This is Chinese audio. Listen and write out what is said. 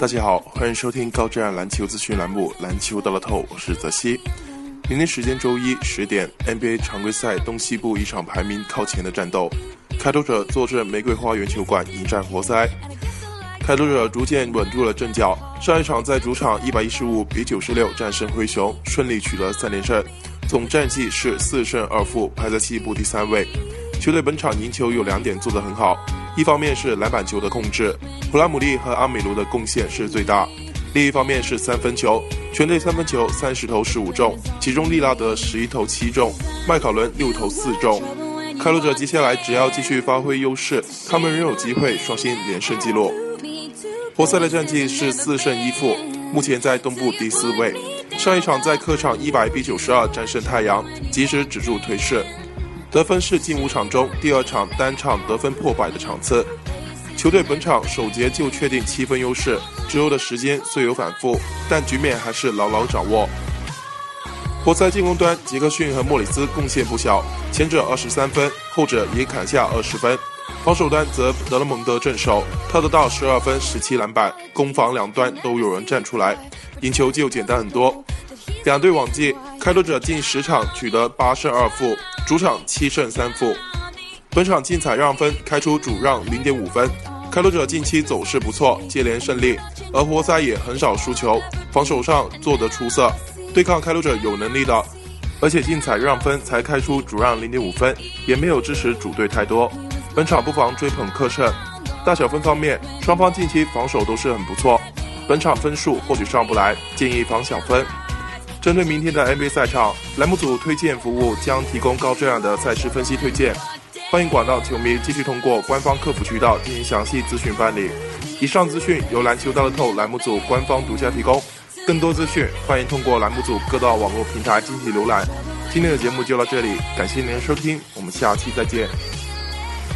大家好，欢迎收听高质量篮球资讯栏目《篮球到了透》，我是泽西。明天时间周一十点，NBA 常规赛东西部一场排名靠前的战斗，开拓者坐镇玫瑰花园球馆迎战活塞。开拓者逐渐稳住了阵脚，上一场在主场一百一十五比九十六战胜灰熊，顺利取得三连胜，总战绩是四胜二负，排在西部第三位。球队本场赢球有两点做得很好。一方面是篮板球的控制，普拉姆利和阿米卢的贡献是最大；另一方面是三分球，全队三分球三十投十五中，其中利拉德十一投七中，麦考伦六投四中。开拓者接下来只要继续发挥优势，他们仍有机会刷新连胜纪录。活塞的战绩是四胜一负，目前在东部第四位。上一场在客场一百比九十二战胜太阳，及时止住颓势。得分是近五场中第二场单场得分破百的场次，球队本场首节就确定七分优势，之后的时间虽有反复，但局面还是牢牢掌握。活塞进攻端，杰克逊和莫里斯贡献不小，前者二十三分，后者也砍下二十分。防守端则德勒蒙德镇守，他得到十二分、十七篮板，攻防两端都有人站出来，赢球就简单很多。两队往绩，开拓者近十场取得八胜二负，主场七胜三负。本场竞彩让分开出主让零点五分。开拓者近期走势不错，接连胜利，而活塞也很少输球，防守上做得出色，对抗开拓者有能力的。而且竞彩让分才开出主让零点五分，也没有支持主队太多。本场不妨追捧客胜。大小分方面，双方近期防守都是很不错，本场分数或许上不来，建议防小分。针对明天的 NBA 赛场，栏目组推荐服务将提供高质量的赛事分析推荐，欢迎广大球迷继续通过官方客服渠道进行详细咨询办理。以上资讯由篮球大乐透栏目组官方独家提供，更多资讯欢迎通过栏目组各大网络平台进行浏览。今天的节目就到这里，感谢您的收听，我们下期再见。